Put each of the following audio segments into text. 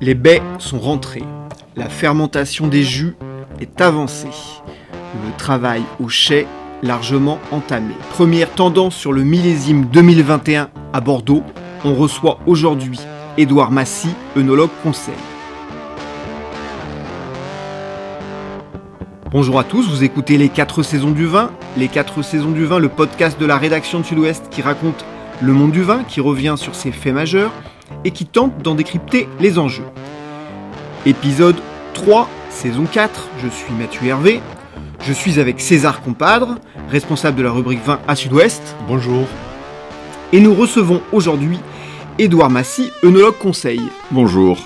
Les baies sont rentrées. La fermentation des jus est avancée. Le travail au chai largement entamé. Première tendance sur le millésime 2021 à Bordeaux. On reçoit aujourd'hui Édouard Massy, œnologue conseil. Bonjour à tous, vous écoutez Les 4 saisons du vin. Les 4 saisons du vin, le podcast de la rédaction de Sud-Ouest qui raconte le monde du vin, qui revient sur ses faits majeurs et qui tente d'en décrypter les enjeux. Épisode 3, saison 4, je suis Mathieu Hervé. Je suis avec César Compadre, responsable de la rubrique vin à Sud-Ouest. Bonjour. Et nous recevons aujourd'hui Édouard Massy, œnologue conseil. Bonjour.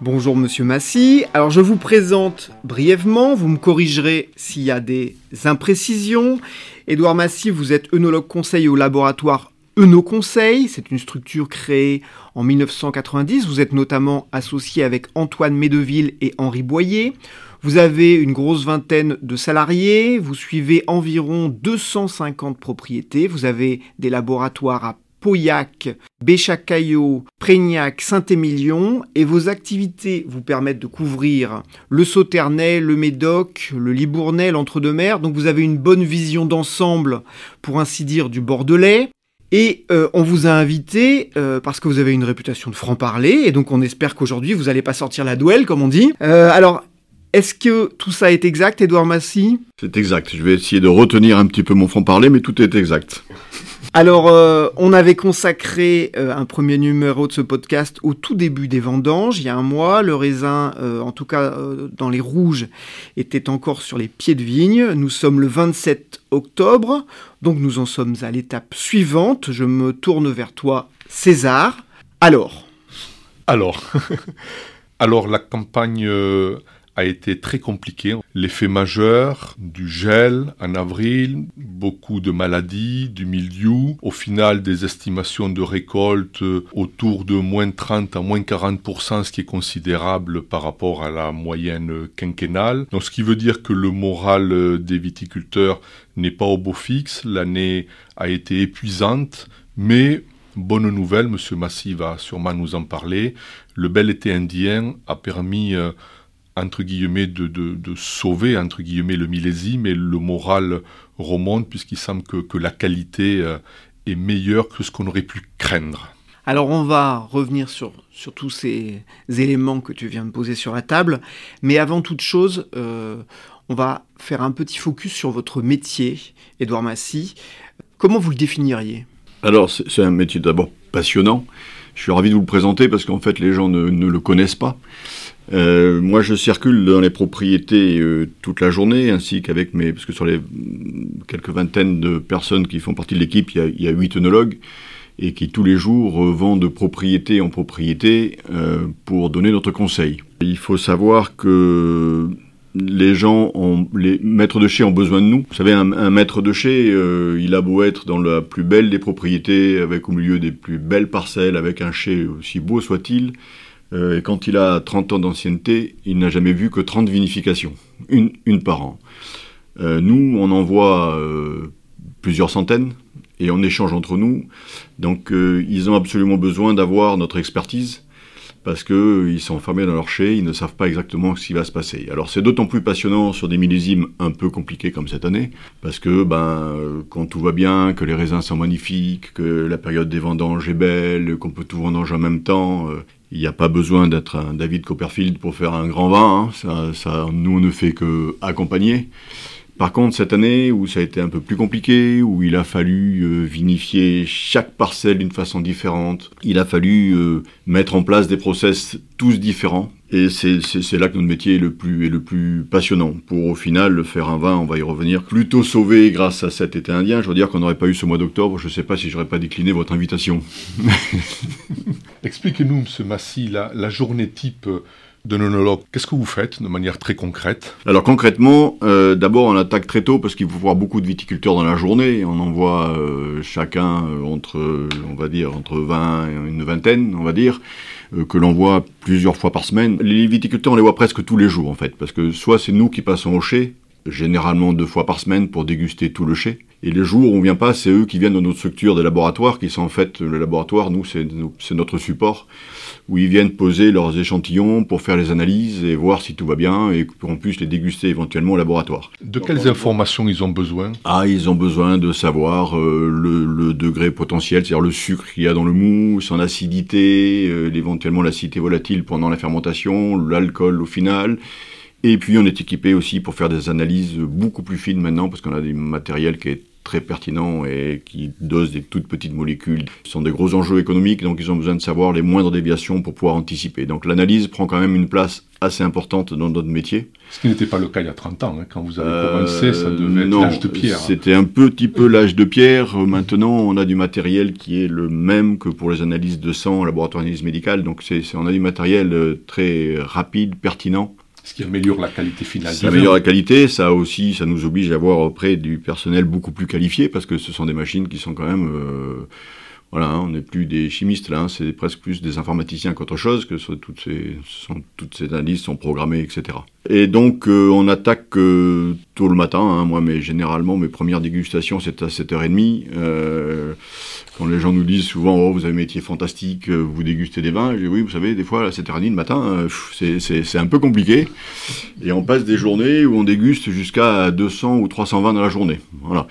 Bonjour Monsieur Massy. Alors je vous présente brièvement, vous me corrigerez s'il y a des imprécisions. Édouard Massy, vous êtes œnologue conseil au laboratoire Œnoconseil. C'est une structure créée en 1990. Vous êtes notamment associé avec Antoine Médeville et Henri Boyer. Vous avez une grosse vingtaine de salariés, vous suivez environ 250 propriétés, vous avez des laboratoires à Pauillac, Béchacaillot, Prégnac, Saint-Émilion, et vos activités vous permettent de couvrir le Sauternay, le Médoc, le Libournais, l'Entre-deux-Mers, donc vous avez une bonne vision d'ensemble, pour ainsi dire, du Bordelais. Et euh, on vous a invité euh, parce que vous avez une réputation de franc-parler, et donc on espère qu'aujourd'hui vous n'allez pas sortir la douelle, comme on dit. Euh, alors, est-ce que tout ça est exact, Edouard Massy? C'est exact. Je vais essayer de retenir un petit peu mon franc-parler, mais tout est exact. Alors, euh, on avait consacré euh, un premier numéro de ce podcast au tout début des vendanges, il y a un mois. Le raisin, euh, en tout cas dans les rouges, était encore sur les pieds de vigne. Nous sommes le 27 octobre, donc nous en sommes à l'étape suivante. Je me tourne vers toi, César. Alors Alors, alors la campagne a été très compliqué. L'effet majeur du gel en avril, beaucoup de maladies, du milieu, au final des estimations de récolte autour de moins 30 à moins 40%, ce qui est considérable par rapport à la moyenne quinquennale. Donc ce qui veut dire que le moral des viticulteurs n'est pas au beau fixe, l'année a été épuisante, mais Bonne nouvelle, Monsieur Massy va sûrement nous en parler. Le bel été indien a permis euh, entre guillemets, de, de, sauver, entre guillemets, le millésime et le moral remonte puisqu'il semble que, que, la qualité euh, est meilleure que ce qu'on aurait pu craindre. Alors on va revenir sur, sur tous ces éléments que tu viens de poser sur la table, mais avant toute chose, euh, on va faire un petit focus sur votre métier, Édouard Massy. Comment vous le définiriez? Alors c'est un métier d'abord passionnant. Je suis ravi de vous le présenter parce qu'en fait les gens ne, ne le connaissent pas. Euh, moi, je circule dans les propriétés euh, toute la journée, ainsi qu'avec mes... Parce que sur les quelques vingtaines de personnes qui font partie de l'équipe, il, y a huit œnologues, et qui tous les jours euh, vont de propriété en propriété pour donner notre conseil. Il faut savoir que les gens, ont, les maîtres de chais ont besoin de nous. Vous savez, un, maître de chais, il a beau être dans la plus belle des propriétés, avec au milieu des plus belles parcelles, avec un chai aussi beau soit-il, euh, et quand il a 30 ans d'ancienneté, il n'a jamais vu que 30 vinifications, une, une par an. Euh, nous, on en voit euh, plusieurs centaines et on échange entre nous. Donc, ils ont absolument besoin d'avoir notre expertise parce qu'ils sont enfermés dans leur chai, ils ne savent pas exactement ce qui va se passer. Alors c'est d'autant plus passionnant sur des millésimes un peu compliqués comme cette année, parce que ben, quand tout va bien, que les raisins sont magnifiques, que la période des vendanges est belle, qu'on peut tout vendanger en même temps, il n'y a pas besoin d'être un David Copperfield pour faire un grand vin. Hein. Ça, nous, on ne fait que accompagner. Par contre, cette année où ça a été un peu plus compliqué, où il a fallu euh, vinifier chaque parcelle d'une façon différente, il a fallu euh, mettre en place des process tous différents. Et c'est là que notre métier est le plus, est le plus passionnant. Pour au final faire un vin, on va y revenir, plutôt sauvé grâce à cet été indien. Je veux dire qu'on n'aurait pas eu ce mois d'octobre, je ne sais pas si j'aurais pas décliné votre invitation. Expliquez-nous, M. Massy, la, la journée type de nonologue, qu'est-ce que vous faites de manière très concrète? Alors concrètement, euh, d'abord on attaque très tôt parce qu'il faut voir beaucoup de viticulteurs dans la journée. On en voit euh, chacun euh, entre, on va dire, entre 20 et une vingtaine, on va dire, que l'on voit plusieurs fois par semaine. Les viticulteurs, on les voit presque tous les jours en fait, parce que soit c'est nous qui passons au chai généralement deux fois par semaine pour déguster tout le chai. Et les jours où on vient pas, c'est eux qui viennent dans notre structure des laboratoires, qui sont en fait le laboratoire, nous, c'est notre support, où ils viennent poser leurs échantillons pour faire les analyses et voir si tout va bien et qu'on puisse les déguster éventuellement au laboratoire. De quelles informations ils ont besoin? Ah, ils ont besoin de savoir euh, le, degré potentiel, c'est-à-dire le sucre qu'il y a dans le mou, son acidité, euh, éventuellement l'acidité volatile pendant la fermentation, l'alcool au final. Et puis on est équipé aussi pour faire des analyses beaucoup plus fines maintenant parce qu'on a des matériels qui est très pertinent et qui dosent des toutes petites molécules. Ce sont des gros enjeux économiques, donc ils ont besoin de savoir les moindres déviations pour pouvoir anticiper. Donc l'analyse prend quand même une place assez importante dans notre métier. Ce qui n'était pas le cas il y a 30 ans. Hein. Quand vous avez commencé, ça euh, devait être l'âge de pierre. C'était un petit peu l'âge de pierre. Maintenant, on a du matériel qui est le même que pour les analyses de sang laboratoire d'analyse médicale. Donc c'est, on a du matériel euh, très rapide, pertinent ce qui améliore la qualité finale. Ça améliore la qualité, ça aussi, ça nous oblige à avoir auprès du personnel beaucoup plus qualifié, parce que ce sont des machines qui sont quand même... Euh, voilà, hein, on n'est plus des chimistes là, hein, c'est presque plus des informaticiens qu'autre chose, que toutes ces, sont, toutes ces analyses sont programmées, etc. Et donc euh, on attaque euh, tôt le matin, hein, moi mais généralement mes premières dégustations c'est à 7h30. Euh, les gens nous disent souvent oh vous avez un métier fantastique, vous dégustez des vins, je dis oui vous savez des fois à 7h30 le matin c'est un peu compliqué. Et on passe des journées où on déguste jusqu'à 200 ou 300 vins dans la journée. Voilà.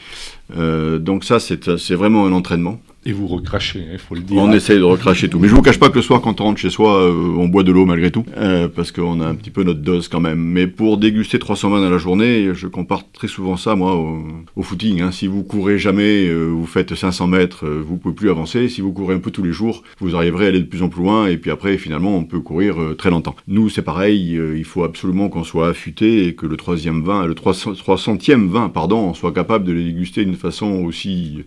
donc ça c'est vraiment un entraînement. Et vous recrachez, il faut le dire. On essaye de recracher tout. Mais je vous cache pas que le soir, quand on rentre chez soi, euh, on boit de l'eau malgré tout, euh, parce qu'on a un petit peu notre dose quand même. Mais pour déguster 320 dans la journée, je compare très souvent ça, moi, au, footing. Hein. Si vous courez jamais, euh, vous faites 500 mètres, vous pouvez plus avancer. Si vous courez un peu tous les jours, vous arriverez à aller de plus en plus loin. Et puis après, finalement, on peut courir très longtemps. Nous, c'est pareil. il faut absolument qu'on soit affûté et que le troisième vin, le 300e vin, pardon, soit capable de les déguster d'une façon aussi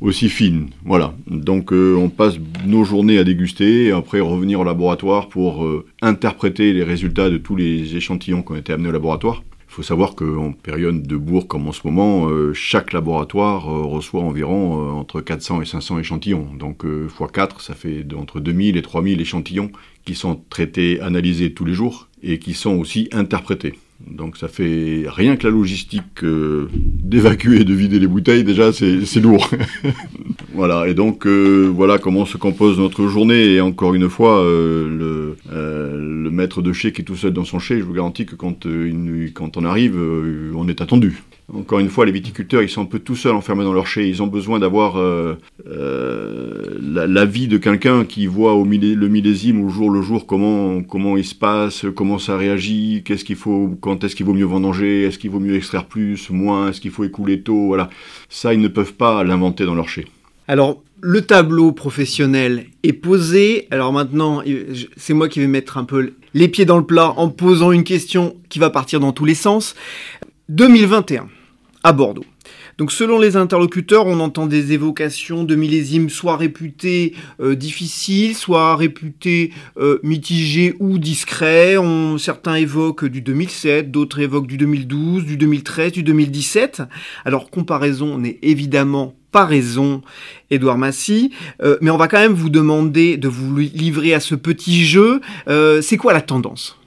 aussi fine. Voilà. Donc euh, on passe nos journées à déguster et après revenir au laboratoire pour euh, interpréter les résultats de tous les échantillons qui ont été amenés au laboratoire. Il faut savoir qu'en période de bourg comme en ce moment, euh, chaque laboratoire reçoit environ entre 400 et 500 échantillons. Donc x4, ça fait entre 2000 et 3000 échantillons qui sont traités, analysés tous les jours et qui sont aussi interprétés. Donc ça fait rien que la logistique euh, d'évacuer et de vider les bouteilles, déjà c'est lourd. voilà, et donc euh, voilà comment se compose notre journée. Et encore une fois, euh, le, maître de chez qui est tout seul dans son chai, je vous garantis que quand, quand on arrive, on est attendu. Encore une fois, les viticulteurs, ils sont un peu tout seuls enfermés dans leur chai. Ils ont besoin d'avoir euh, euh, l'avis de quelqu'un qui voit au le millésime, au jour le jour, comment, comment il se passe, comment ça réagit, qu'est-ce qu'il faut, quand est-ce qu'il vaut mieux vendanger, est-ce qu'il vaut mieux extraire plus, moins, est-ce qu'il faut écouler tôt, voilà. Ça, ils ne peuvent pas l'inventer dans leur chai. Alors, le tableau professionnel est posé. Alors maintenant, c'est moi qui vais mettre un peu les pieds dans le plat en posant une question qui va partir dans tous les sens. 2021 à Bordeaux. Donc selon les interlocuteurs, on entend des évocations de millésimes soit réputés euh, difficiles, soit réputés euh, mitigés ou discrets. Certains évoquent du 2007, d'autres évoquent du 2012, du 2013, du 2017. Alors comparaison n'est évidemment pas raison, Édouard Massy, euh, mais on va quand même vous demander de vous livrer à ce petit jeu. C'est quoi la tendance?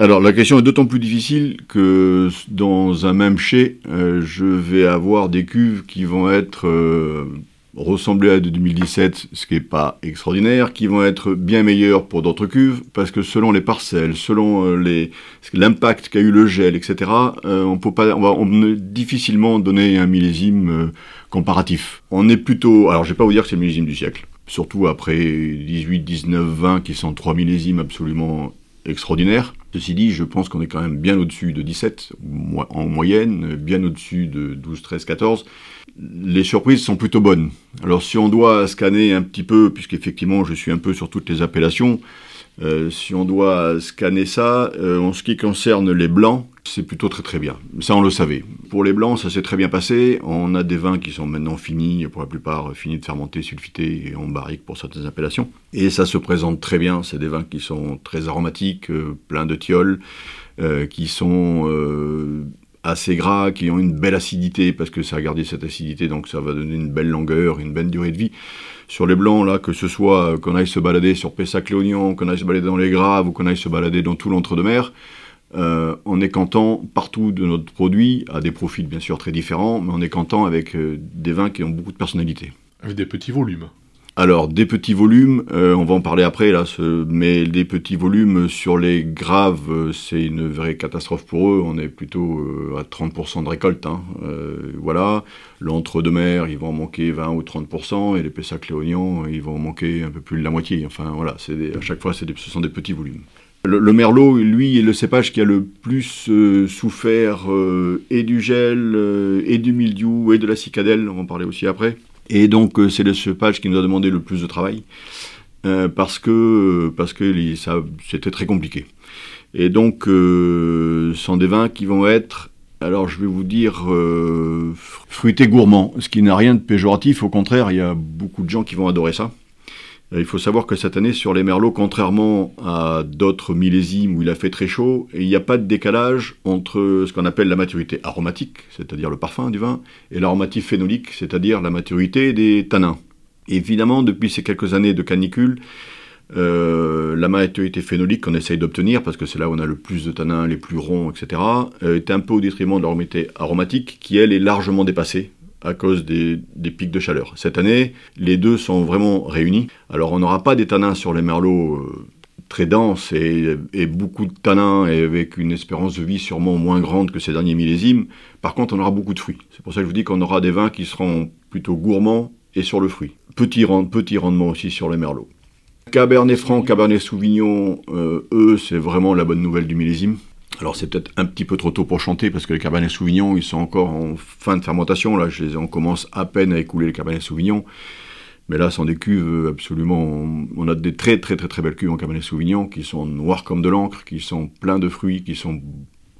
Alors la question est d'autant plus difficile que dans un même chai, euh, je vais avoir des cuves qui vont être euh, ressembler à de 2017, ce qui n'est pas extraordinaire, qui vont être bien meilleures pour d'autres cuves, parce que selon les parcelles, selon euh, l'impact qu'a eu le gel, etc., on peut pas, on va difficilement donner un millésime comparatif. On est plutôt, alors je vais pas vous dire que c'est le millésime du siècle, surtout après 18, 19, 20 qui sont trois millésimes absolument extraordinaires. Ceci dit, je pense qu'on est quand même bien au-dessus de 17 en moyenne, bien au-dessus de 12, 13, 14. Les surprises sont plutôt bonnes. Alors si on doit scanner un petit peu, puisqu'effectivement je suis un peu sur toutes les appellations, euh, si on doit scanner ça, euh, en ce qui concerne les blancs, c'est plutôt très très bien. Ça, on le savait. Pour les blancs, ça s'est très bien passé. On a des vins qui sont maintenant finis, pour la plupart finis de fermenter, sulfités et en barrique pour certaines appellations. Et ça se présente très bien. C'est des vins qui sont très aromatiques, euh, pleins de tioles, qui sont assez gras, qui ont une belle acidité, parce que ça a gardé cette acidité, donc ça va donner une belle longueur, une belle durée de vie. Sur les blancs, là, que ce soit euh, qu'on aille se balader sur Pessac-Léognan, qu'on aille se balader dans les Graves, ou qu'on aille se balader dans tout l'entre-deux-mer, on est content partout de notre produit, à des profils bien sûr très différents, mais on est content avec des vins qui ont beaucoup de personnalité. Avec des petits volumes. Alors, des petits volumes, euh, on va en parler après, là, mais des petits volumes sur les graves, euh, c'est une vraie catastrophe pour eux. On est plutôt euh, à 30% de récolte. Hein. voilà. L'entre-deux-mer, ils vont en manquer 20 ou 30%, et les Pessac-Léognan, ils vont en manquer un peu plus de la moitié. Enfin, voilà, à chaque fois, des, ce sont des petits volumes. Le, Merlot, lui, est le cépage qui a le plus souffert et du gel, et du mildiou, et de la cicadelle, on va en parler aussi après. Et donc, euh, c'est le cépage qui nous a demandé le plus de travail, euh, parce que parce que c'était très compliqué. Et donc, euh, ce sont des vins qui vont être, alors je vais vous dire, fruités gourmands, ce qui n'a rien de péjoratif, au contraire, il y a beaucoup de gens qui vont adorer ça. Il faut savoir que cette année, sur les merlots, contrairement à d'autres millésimes où il a fait très chaud, il n'y a pas de décalage entre ce qu'on appelle la maturité aromatique, c'est-à-dire le parfum du vin, et l'aromatique phénolique, c'est-à-dire la maturité des tanins. Évidemment, depuis ces quelques années de canicule, euh, la maturité phénolique qu'on essaye d'obtenir, parce que c'est là où on a le plus de tanins, les plus ronds, etc., euh, est un peu au détriment de l'aromatique aromatique, qui elle est largement dépassée à cause des, pics de chaleur. Cette année, les deux sont vraiment réunis. Alors on n'aura pas des tanins sur les merlots euh, très denses et, beaucoup de tanins et avec une espérance de vie sûrement moins grande que ces derniers millésimes. Par contre, on aura beaucoup de fruits. C'est pour ça que je vous dis qu'on aura des vins qui seront plutôt gourmands et sur le fruit. Petit, petit rendement aussi sur les merlots. Cabernet Franc, Cabernet Sauvignon, euh, eux, c'est vraiment la bonne nouvelle du millésime. Alors c'est peut-être un petit peu trop tôt pour chanter parce que les Cabernet Sauvignon, ils sont encore en fin de fermentation. Là, je les, on commence à peine à écouler les Cabernet Sauvignon. Mais là, sont des cuves absolument. On a des très très très très belles cuves en Cabernet Sauvignon qui sont noires comme de l'encre, qui sont pleins de fruits, qui sont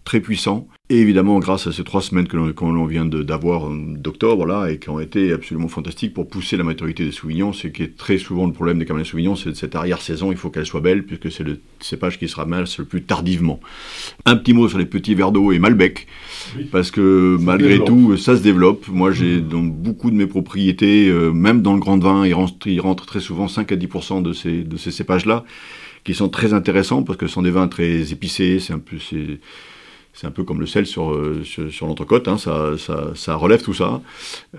très puissants. Et évidemment, grâce à ces trois semaines que l'on vient d'avoir d'octobre, là, et qui ont été absolument fantastiques pour pousser la maturité des Sauvignons, ce qui est très souvent le problème des Cabernet Sauvignon, c'est cette arrière-saison, il faut qu'elle soit belle, puisque c'est le cépage qui se ramasse le plus tardivement. Un petit mot sur les petits verres d'eau et Malbec, parce que malgré tout, ça se développe. Moi, j'ai dans beaucoup de mes propriétés, euh, même dans le grand vin, il rentre, il rentre très souvent 5 à 10% de ces, de ces cépages-là, qui sont très intéressants, parce que ce sont des vins très épicés, c'est un peu c'est un peu comme le sel sur, euh, sur, l'entrecôte, hein, ça, ça, relève tout ça.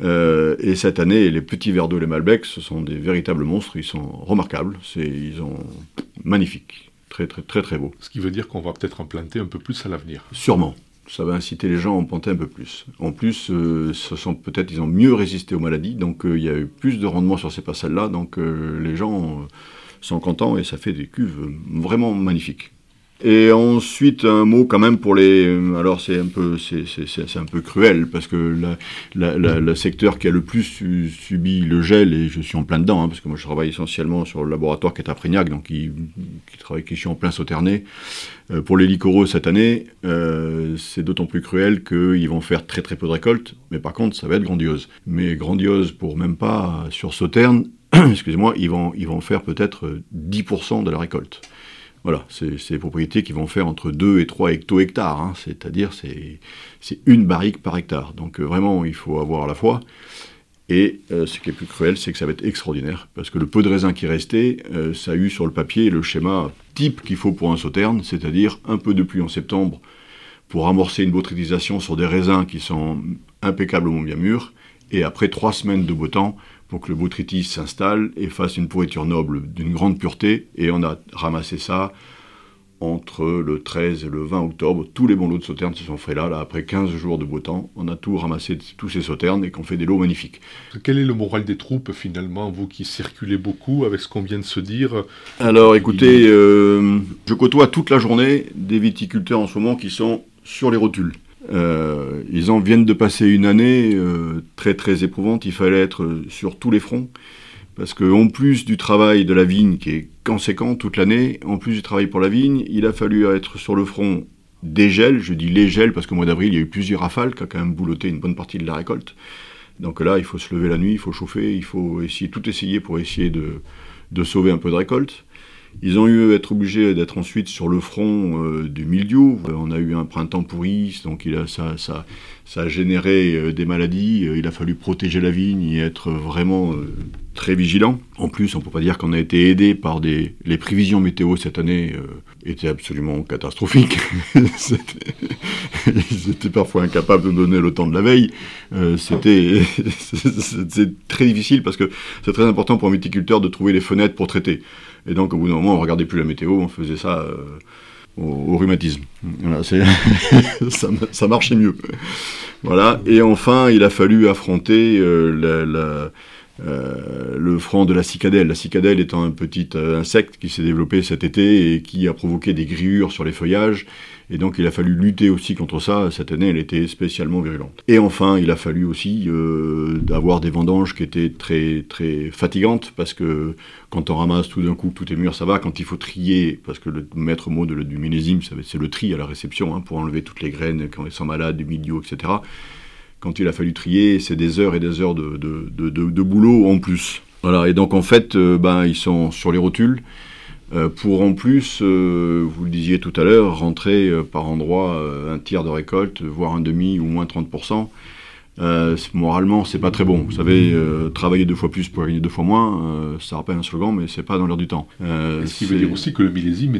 Euh, et cette année, les petits verres d'eau, les Malbec, ce sont des véritables monstres, ils sont remarquables, c'est, ils sont magnifiques, très très très très beaux. Ce qui veut dire qu'on va peut-être en planter un peu plus à l'avenir. Sûrement. Ça va inciter les gens à en planter un peu plus. En plus, euh, ce sont peut-être ils ont mieux résisté aux maladies, donc il y a eu plus de rendement sur ces parcelles-là, donc les gens sont contents et ça fait des cuves vraiment magnifiques. Et ensuite, un mot quand même pour les. Alors, c'est un peu, un peu cruel parce que le secteur qui a le plus subi le gel, et je suis en plein dedans, hein, parce que moi je travaille essentiellement sur le laboratoire qui est à Prignac, donc qui, qui travaille, qui suis en plein sauterné. Euh, pour les licoreux cette année, euh, c'est d'autant plus cruel qu'ils vont faire très très peu de récoltes, mais par contre, ça va être grandiose. Mais grandiose pour même pas sur Sauterne, excusez-moi, ils vont, ils vont faire peut-être 10% de la récolte. Voilà, c'est des propriétés qui vont faire entre 2 et 3 hecto-hectares, hein. c'est-à-dire c'est une barrique par hectare. Donc euh, vraiment, il faut avoir la foi. Et euh, ce qui est plus cruel, c'est que ça va être extraordinaire, parce que le peu de raisin qui restait, euh, ça a eu sur le papier le schéma type qu'il faut pour un sauterne, c'est-à-dire un peu de pluie en septembre pour amorcer une botrytisation sur des raisins qui sont impeccablement bien mûrs, et après trois semaines de beau temps pour que le botrytis s'installe et fasse une pourriture noble d'une grande pureté. Et on a ramassé ça entre le 13 et le 20 octobre. Tous les bons lots de sauternes se sont faits là, là, après 15 jours de beau temps. On a tout ramassé, tous ces sauternes, et qu'on fait des lots magnifiques. Quel est le moral des troupes, finalement, vous qui circulez beaucoup, avec ce qu'on vient de se dire? Alors, écoutez, euh, je côtoie toute la journée des viticulteurs en ce moment qui sont sur les rotules. Euh, ils en viennent de passer une année euh, très très éprouvante. Il fallait être sur tous les fronts. Parce qu'en plus du travail de la vigne qui est conséquent toute l'année, en plus du travail pour la vigne, il a fallu être sur le front des gels. Je dis les gels parce qu'au mois d'avril, il y a eu plusieurs rafales qui ont quand même boulotté une bonne partie de la récolte. Donc là, il faut se lever la nuit, il faut chauffer, il faut essayer tout essayer pour essayer de sauver un peu de récolte. Ils ont eu être obligés d'être ensuite sur le front euh, du mildiou. Euh, on a eu un printemps pourri, donc ça, a généré des maladies. il a fallu protéger la vigne et être vraiment très vigilant. En plus, on ne peut pas dire qu'on a été aidé par des... Les prévisions météo cette année euh, étaient absolument catastrophiques. Ils étaient parfois incapables de donner le temps de la veille. Euh, C'était très difficile parce que c'est très important pour un viticulteur de trouver les fenêtres pour traiter. Et donc, au bout d'un moment, on regardait plus la météo, on faisait ça... Euh, au, rhumatisme. Voilà, ça, ça, marchait mieux. Voilà. Et enfin, il a fallu affronter euh, euh, le front de la cicadelle. La cicadelle étant un petit insecte qui s'est développé cet été et qui a provoqué des grillures sur les feuillages. Et donc il a fallu lutter aussi contre ça. Cette année, elle était spécialement virulente. Et enfin, il a fallu aussi euh, avoir des vendanges qui étaient très très fatigantes parce que quand on ramasse tout d'un coup tout est mûr, ça va. Quand il faut trier, parce que le maître mot du millésime, c'est le tri à la réception hein, pour enlever toutes les graines quand elles sont malades, du milieu, etc quand il a fallu trier, c'est des heures et des heures de, de, boulot en plus. Voilà, et donc en fait, euh, ben, ils sont sur les rotules. Euh, pour en plus, euh, vous le disiez tout à l'heure, rentrer par endroit un tiers de récolte, voire un demi ou moins 30%. Euh, moralement, c'est pas très bon. Vous savez, euh, travailler deux fois plus pour gagner deux fois moins, euh, ça rappelle un slogan, mais c'est pas dans l'air du temps. Ce qui veut dire aussi que le millésime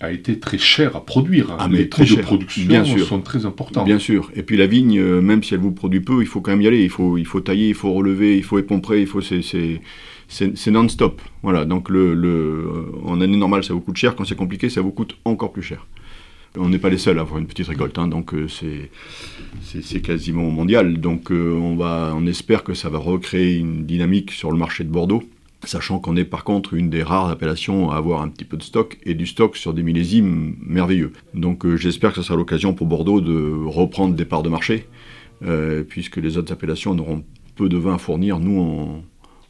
a été très cher à produire. Hein? Ah, les coûts de production bien sûr. sont très importants. Bien sûr. Et puis la vigne, même si elle vous produit peu, il faut quand même y aller. Il faut, il faut tailler, il faut relever, il faut épomprer, il faut c'est non-stop. Voilà. Donc le, en année normale, ça vous coûte cher. Quand c'est compliqué, ça vous coûte encore plus cher. On n'est pas les seuls à avoir une petite récolte, hein, donc euh, c'est quasiment mondial. Donc euh, on, va, on espère que ça va recréer une dynamique sur le marché de Bordeaux, sachant qu'on est par contre une des rares appellations à avoir un petit peu de stock, et du stock sur des millésimes merveilleux. Donc euh, j'espère que ce sera l'occasion pour Bordeaux de reprendre des parts de marché, puisque les autres appellations n'auront peu de vin à fournir. Nous, on,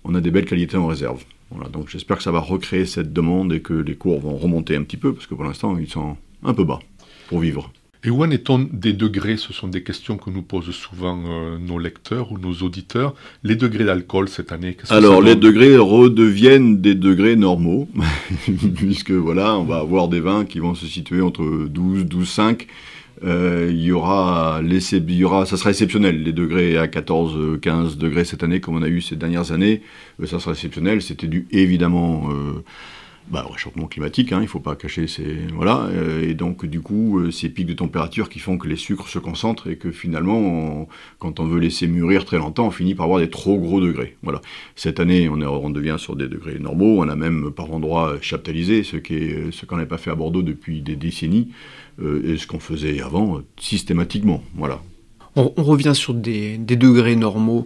on a des belles qualités en réserve. Voilà, donc j'espère que ça va recréer cette demande et que les cours vont remonter un petit peu, parce que pour l'instant, ils sont un peu bas pour vivre. Et où en est-on des degrés? Ce sont des questions que nous posent souvent euh, nos lecteurs ou nos auditeurs. Les degrés d'alcool cette année Alors, les degrés redeviennent des degrés normaux, puisque voilà, on va avoir des vins qui vont se situer entre 12, 12, 5. il y aura, il y aura, ça sera exceptionnel, les degrés à 14, 15 degrés cette année, comme on a eu ces dernières années, euh, ça sera exceptionnel. C'était dû évidemment euh, bah, réchauffement climatique, hein, il ne faut pas cacher ces... Voilà, euh, et donc du coup, euh, ces pics de température qui font que les sucres se concentrent et que finalement, quand on veut laisser mûrir très longtemps, on finit par avoir des trop gros degrés. Voilà. Cette année, on, est, on devient sur des degrés normaux, on a même par endroits chaptalisé, ce qu'on ce qu'on n'avait pas fait à Bordeaux depuis des décennies, euh, et ce qu'on faisait avant systématiquement. Voilà. On, revient sur des, des degrés normaux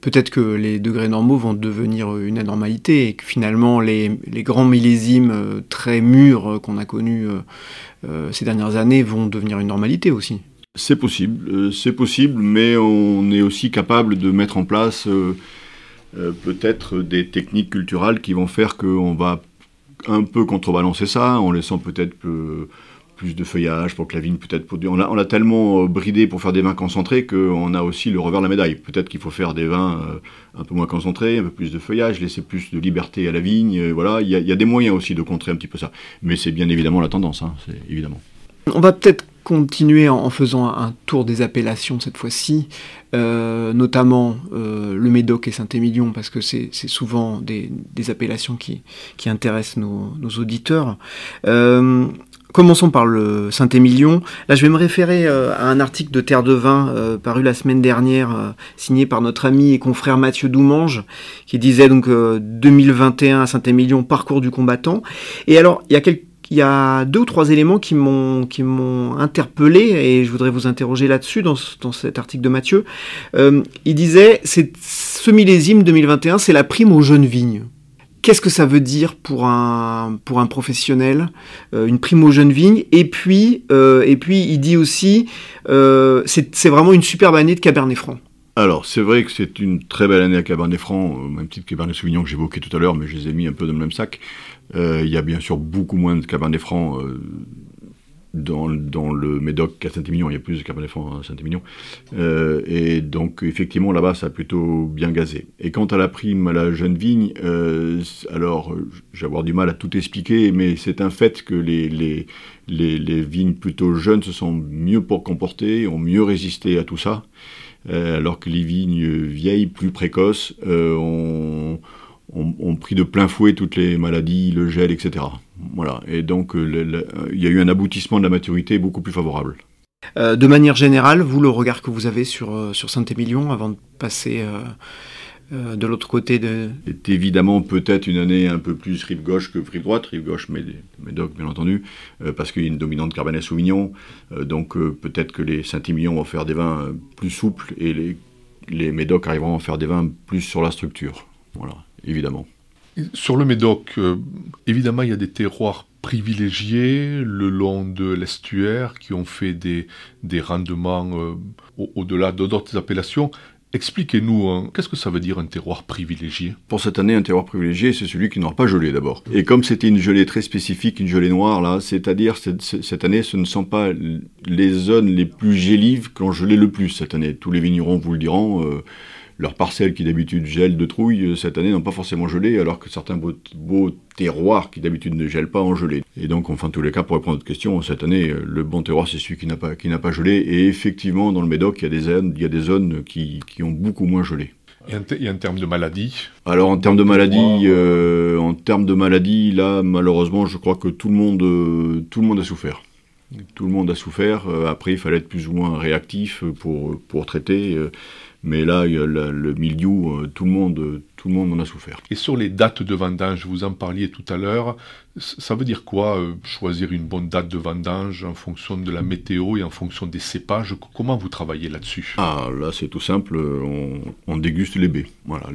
peut-être que les degrés normaux vont devenir une anormalité et que finalement les, grands millésimes euh, très mûrs euh, qu'on a connus euh, ces dernières années vont devenir une normalité aussi. C'est possible, c'est possible, mais on est aussi capable de mettre en place peut-être des techniques culturelles qui vont faire qu'on va un peu contrebalancer ça, en laissant peut-être plus de feuillage pour que la vigne peut-être. On l'a tellement euh, bridé pour faire des vins concentrés qu'on a aussi le revers de la médaille. Peut-être qu'il faut faire des vins euh, un peu moins concentrés, un peu plus de feuillage, laisser plus de liberté à la vigne. Euh, voilà, il y, a des moyens aussi de contrer un petit peu ça. Mais c'est bien évidemment la tendance, hein, c'est évidemment. On va peut-être continuer en, faisant un tour des appellations cette fois-ci, notamment le Médoc et Saint-Émilion, parce que c'est souvent des, appellations qui, intéressent nos auditeurs. Commençons par le Saint-Émilion. Là, je vais me référer euh, à un article de Terre de Vin euh, paru la semaine dernière, euh, signé par notre ami et confrère Mathieu Doumange, qui disait donc 2021 à Saint-Émilion, parcours du combattant. Et alors, il y a deux ou trois éléments qui m'ont interpellé et je voudrais vous interroger là-dessus dans, cet article de Mathieu. il disait ce millésime 2021, c'est la prime aux jeunes vignes. Qu'est-ce que ça veut dire pour un, professionnel, euh, une prime aux jeunes vignes Et puis, euh, et puis il dit aussi, euh, c'est vraiment une superbe année de Cabernet Franc. Alors, c'est vrai que c'est une très belle année à Cabernet Franc, même type Cabernet Sauvignon que j'évoquais tout à l'heure, mais je les ai mis un peu dans le même sac. Il y a bien sûr beaucoup moins de Cabernet Franc dans, le Médoc à Saint-Émilion, il y a plus de Cabernet Franc à Saint-Émilion. Euh, et donc, effectivement, là-bas, ça a plutôt bien gazé. Et quant à la prime à la jeune vigne, euh, alors, je vais avoir du mal à tout expliquer, mais c'est un fait que les, les, les, vignes plutôt jeunes se sont mieux pour comporter, ont mieux résisté à tout ça, euh, alors que les vignes vieilles, plus précoces, ont ont, pris de plein fouet toutes les maladies, le gel, etc. Voilà. Et donc, euh, il y a eu un aboutissement de la maturité beaucoup plus favorable. Euh, de manière générale, vous, le regard que vous avez sur, euh, sur Saint-Émilion avant de passer de l'autre côté de... C'est évidemment peut-être une année un peu plus rive gauche que rive droite, rive gauche Médoc bien entendu, parce qu'il y a une dominante Cabernet Sauvignon, donc peut-être que les Saint-Émilion vont faire des vins plus souples et les, les Médoc arriveront à faire des vins plus sur la structure. Voilà évidemment. Sur le Médoc, euh, évidemment, il y a des terroirs privilégiés le long de l'estuaire qui ont fait des, des rendements euh, au-delà de d'autres appellations. Expliquez-nous, hein, qu'est-ce que ça veut dire un terroir privilégié? Pour cette année, un terroir privilégié, c'est celui qui n'aura pas gelé d'abord. Et comme c'était une gelée très spécifique, une gelée noire, là, c'est-à-dire cette, année, ce ne sont pas les zones les plus gélives qui ont gelé le plus cette année. Tous les vignerons vous le diront. Euh, leurs parcelles qui d'habitude gèlent de trouille, euh, cette année n'ont pas forcément gelé, alors que certains beaux, terroirs qui d'habitude ne gèlent pas ont gelé. Et donc, enfin, tous les cas, pour répondre à votre question, cette année, euh, le bon terroir, c'est celui qui n'a pas, qui n'a pas gelé. Et effectivement, dans le Médoc, il y a des zones, il y a des zones qui, qui ont beaucoup moins gelé. Et en, termes de maladies? Alors en termes de maladies, euh, en termes de maladies, là malheureusement, je crois que tout le monde, tout le monde a souffert. Tout le monde a souffert. après, il fallait être plus ou moins réactif pour, pour traiter. Mais là, le, milieu, euh, tout le monde, tout le monde en a souffert. Et sur les dates de vendange, vous en parliez tout à l'heure, ça veut dire quoi euh, choisir une bonne date de vendange en fonction de la météo et en fonction des cépages? Comment vous travaillez là-dessus? Ah, là c'est tout simple, on, déguste les baies. Voilà,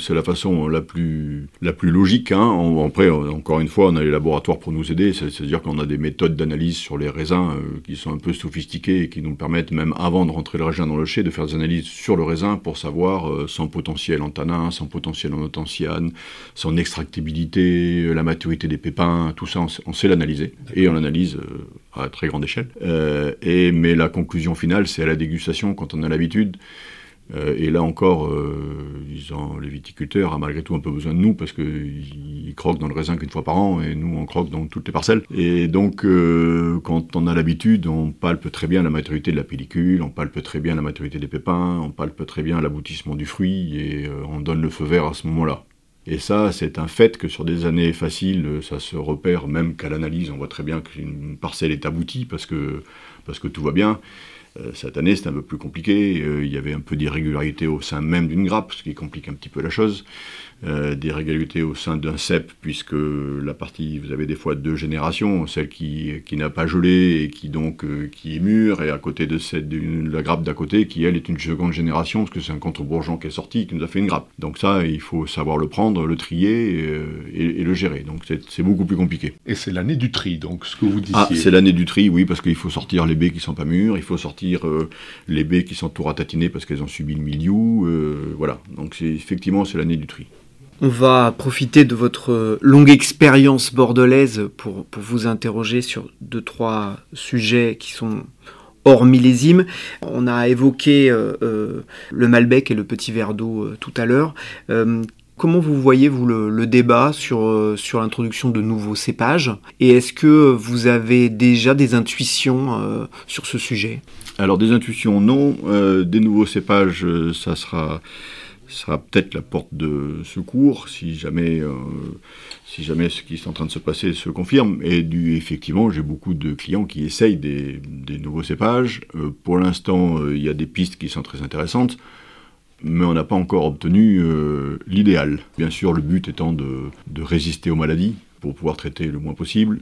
c'est la façon la plus, la plus logique. Hein. après, encore une fois, on a les laboratoires pour nous aider, c'est-à-dire qu'on a des méthodes d'analyse sur les raisins euh, qui sont un peu sophistiquées et qui nous permettent même avant de rentrer le raisin dans le chai de faire des analyses sur le raisin pour savoir euh, son potentiel en tanin, son potentiel en anthocyanes, son extractibilité, la maturité des pépins, tout ça, on, sait l'analyser. Et on l'analyse euh, à très grande échelle. Euh, et, mais la conclusion finale, c'est à la dégustation quand on a l'habitude. Euh, et là encore, les viticulteurs ont malgré tout un peu besoin de nous parce qu'ils croquent dans le raisin qu'une fois par an et nous on croque dans toutes les parcelles. Et donc quand on a l'habitude, on palpe très bien la maturité de la pellicule, on palpe très bien la maturité des pépins, on palpe très bien l'aboutissement du fruit et on donne le feu vert à ce moment-là. Et ça, c'est un fait que sur des années faciles, ça se repère même qu'à l'analyse. On voit très bien qu'une parcelle est aboutie parce que, parce que tout va bien. Euh, cette année, c'est un peu plus compliqué. Euh, il y avait un peu d'irrégularité au sein même d'une grappe, ce qui complique un petit peu la chose. Euh, des régalités au sein d'un cep, puisque la partie, vous avez des fois deux générations, celle qui, qui n'a pas gelé et qui donc euh, qui est mûre, et à côté de cette, la grappe d'à côté, qui elle est une seconde génération, parce que c'est un contre-bourgeon qui est sorti, qui nous a fait une grappe. Donc ça, il faut savoir le prendre, le trier euh, et, le gérer. Donc c'est beaucoup plus compliqué. Et c'est l'année du tri, donc ce que vous disiez. Ah, c'est l'année du tri, oui, parce qu'il faut sortir les baies qui sont pas mûres, il faut sortir les baies qui sont tout ratatinées parce qu'elles ont subi le milieu, voilà. Donc effectivement, c'est l'année du tri. On va profiter de votre longue expérience bordelaise pour, vous interroger sur deux, trois sujets qui sont hors millésime. On a évoqué euh, euh, le Malbec et le petit verre d'eau euh, tout à l'heure. comment vous voyez, vous, le, débat sur l'introduction de nouveaux cépages? Et est-ce que vous avez déjà des intuitions sur ce sujet? Alors, des intuitions, non. des nouveaux cépages, ça sera peut-être la porte de secours si jamais, euh, si jamais ce qui est en train de se passer se confirme. Et du, effectivement, j'ai beaucoup de clients qui essayent des, nouveaux cépages. Euh, pour l'instant, euh, il y a des pistes qui sont très intéressantes, mais on n'a pas encore obtenu l'idéal. Bien sûr, le but étant de résister aux maladies pour pouvoir traiter le moins possible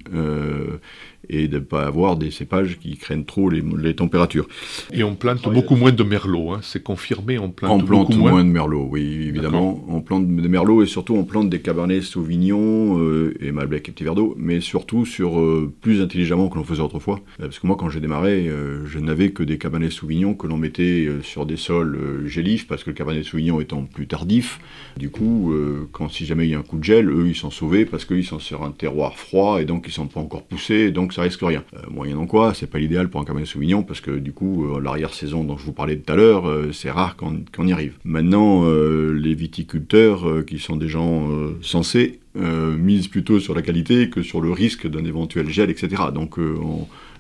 et de ne pas avoir des cépages qui craignent trop les, températures. Et on plante beaucoup moins de merlot, hein. c'est confirmé, on plante, on plante beaucoup moins. de merlot, oui, évidemment. On plante des merlot et surtout on plante des cabernets sauvignon euh, et malbec et petit verre d'eau, mais surtout sur euh, plus intelligemment que l'on faisait autrefois. Euh, parce que moi, quand j'ai démarré, je n'avais que des cabernets sauvignon que l'on mettait sur des sols gélifs, parce que le cabernet sauvignon étant plus tardif, du coup, quand si jamais il y a un coup de gel, eux, ils sont sauvés parce qu'ils sont sur un terroir froid et donc ils sont pas encore poussés, donc ça risque rien. Euh, moyennant quoi, c'est pas l'idéal pour un Cabernet Sauvignon parce que du coup, euh, l'arrière-saison dont je vous parlais tout à l'heure, euh, c'est rare qu'on y arrive. Maintenant, les viticulteurs qui sont des gens sensés misent plutôt sur la qualité que sur le risque d'un éventuel gel, etc. Donc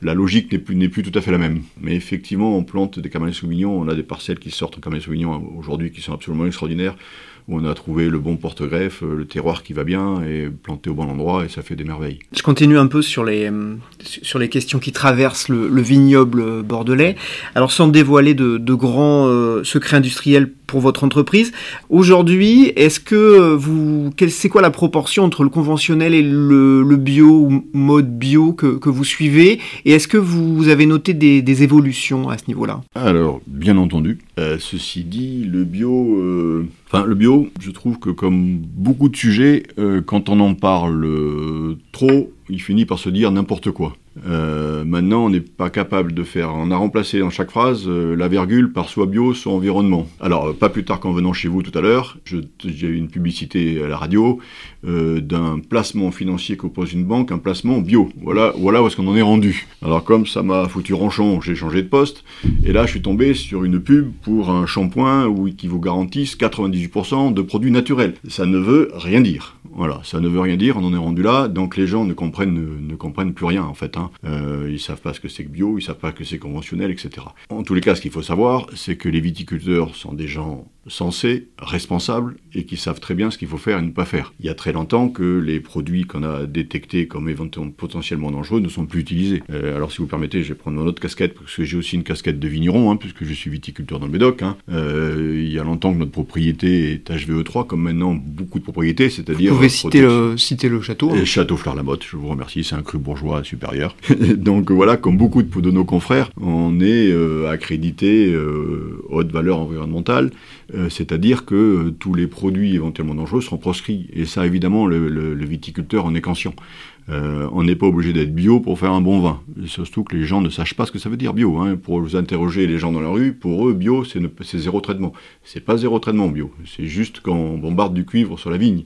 la logique n'est plus, plus tout à fait la même. Mais effectivement, on plante des Cabernet Sauvignon, on a des parcelles qui sortent en Cabernet Sauvignon aujourd'hui qui sont absolument extraordinaires on a trouvé le bon porte-greffe, euh, le terroir qui va bien et planté au bon endroit et ça fait des merveilles. Je continue un peu sur les, euh, sur les questions qui traversent le, vignoble bordelais. Alors sans dévoiler de, grands euh, secrets industriels pour votre entreprise, aujourd'hui, est-ce que vous, c'est quoi la proportion entre le conventionnel et le, bio ou mode bio que, que vous suivez? Et est-ce que vous avez noté des, évolutions à ce niveau-là? Alors, bien entendu. ceci dit, le bio Enfin, le bio, je trouve que comme beaucoup de sujets, euh, quand on en parle euh, trop, il finit par se dire n'importe quoi. Euh, maintenant, on n'est pas capable de faire. On a remplacé dans chaque phrase euh, la virgule par soit bio, soit environnement. Alors, euh, pas plus tard qu'en venant chez vous tout à l'heure, j'ai eu une publicité à la radio d'un placement financier qu'oppose une banque, un placement bio. Voilà, voilà où est-ce qu'on en est rendu. Alors, comme ça m'a foutu ronchon, j'ai changé de poste, et là, je suis tombé sur une pub pour un shampoing qui vous garantisse 98% de produits naturels. Ça ne veut rien dire. Voilà, ça ne veut rien dire, on en est rendu là, donc les gens ne comprennent, ne, comprennent plus rien en fait. Hein. Euh, ils savent pas ce que c'est que bio, ils savent pas que c'est conventionnel, etc. En tous les cas, ce qu'il faut savoir, c'est que les viticulteurs sont des gens sensés, responsables et qui savent très bien ce qu'il faut faire et ne pas faire. Il y a très longtemps que les produits qu'on a détectés comme éventuellement potentiellement dangereux ne sont plus utilisés. Euh, alors si vous permettez, je vais prendre mon autre casquette parce que j'ai aussi une casquette de vigneron, hein, puisque je suis viticulteur dans le Médoc. Hein. Euh, il y a longtemps que notre propriété est HVE3, comme maintenant beaucoup de propriétés, c'est-à-dire... Vous pouvez citer le, citer le château hein. Château Fleur-la-Motte, je vous remercie, c'est un cru bourgeois supérieur. Donc voilà, comme beaucoup de, de nos confrères, on est euh, accrédité haute valeur environnementale. Euh, c'est-à-dire que euh, tous les produits éventuellement dangereux seront proscrits. Et ça, évidemment, le, viticulteur en est conscient. Euh, on n'est pas obligé d'être bio pour faire un bon vin. surtout que les gens ne sachent pas ce que ça veut dire bio. Hein. Pour vous interroger les gens dans la rue, pour eux, bio, c'est zéro traitement. C'est pas zéro traitement bio. C'est juste quand on bombarde du cuivre sur la vigne.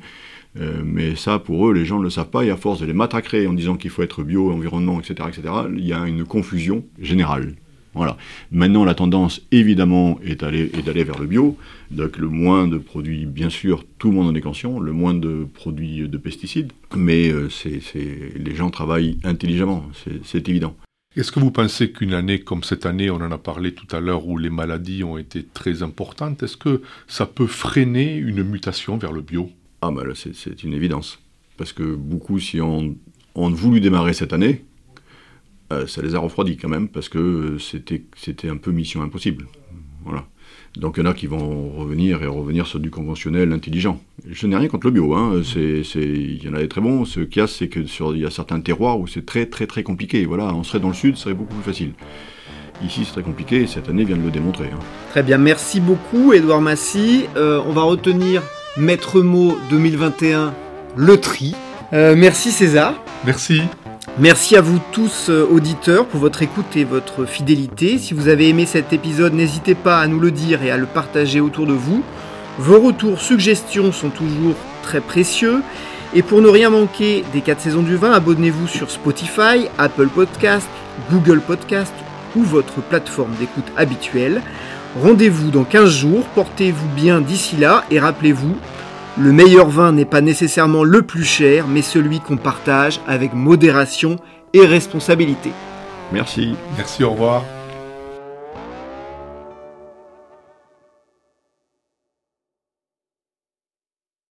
mais ça, pour eux, les gens ne le savent pas, et à force de les matraquer en disant qu'il faut être bio, environnement, etc., etc., il y a une confusion générale. Voilà. Maintenant, la tendance, évidemment, est d'aller vers le bio. Donc, le moins de produits, bien sûr, tout le monde en est conscient, le moins de produits de pesticides. Mais euh, les gens travaillent intelligemment, c'est évident. Est-ce que vous pensez qu'une année comme cette année, on en a parlé tout à l'heure, où les maladies ont été très importantes, est-ce que ça peut freiner une mutation vers le bio? Ah, ben là, c'est une évidence. Parce que beaucoup, si on, on voulu démarrer cette année, euh, ça les a refroidis quand même, parce que euh, c'était un peu mission impossible. Voilà. Donc il y en a qui vont revenir et revenir sur du conventionnel intelligent. Je n'ai rien contre le bio, hein. il y en a des très bons. Ce qu'il y a, c'est que sur, il y a certains terroirs où c'est très très très compliqué. Voilà, on serait dans le sud, ce serait beaucoup plus facile. Ici, c'est très compliqué et cette année vient de le démontrer. Hein. Très bien, merci beaucoup, Edouard Massy. Euh, on va retenir maître mot 2021, le tri. merci César. Merci. Merci à vous tous euh, auditeurs pour votre écoute et votre fidélité. Si vous avez aimé cet épisode, n'hésitez pas à nous le dire et à le partager autour de vous. Vos retours, suggestions sont toujours très précieux. Et pour ne rien manquer des 4 saisons du vin, abonnez-vous sur Spotify, Apple Podcast, Google Podcast ou votre plateforme d'écoute habituelle. Rendez-vous dans 15 jours, portez-vous bien d'ici là et rappelez-vous, le meilleur vin n'est pas nécessairement le plus cher, mais celui qu'on partage avec modération et responsabilité. Merci. Merci, au revoir.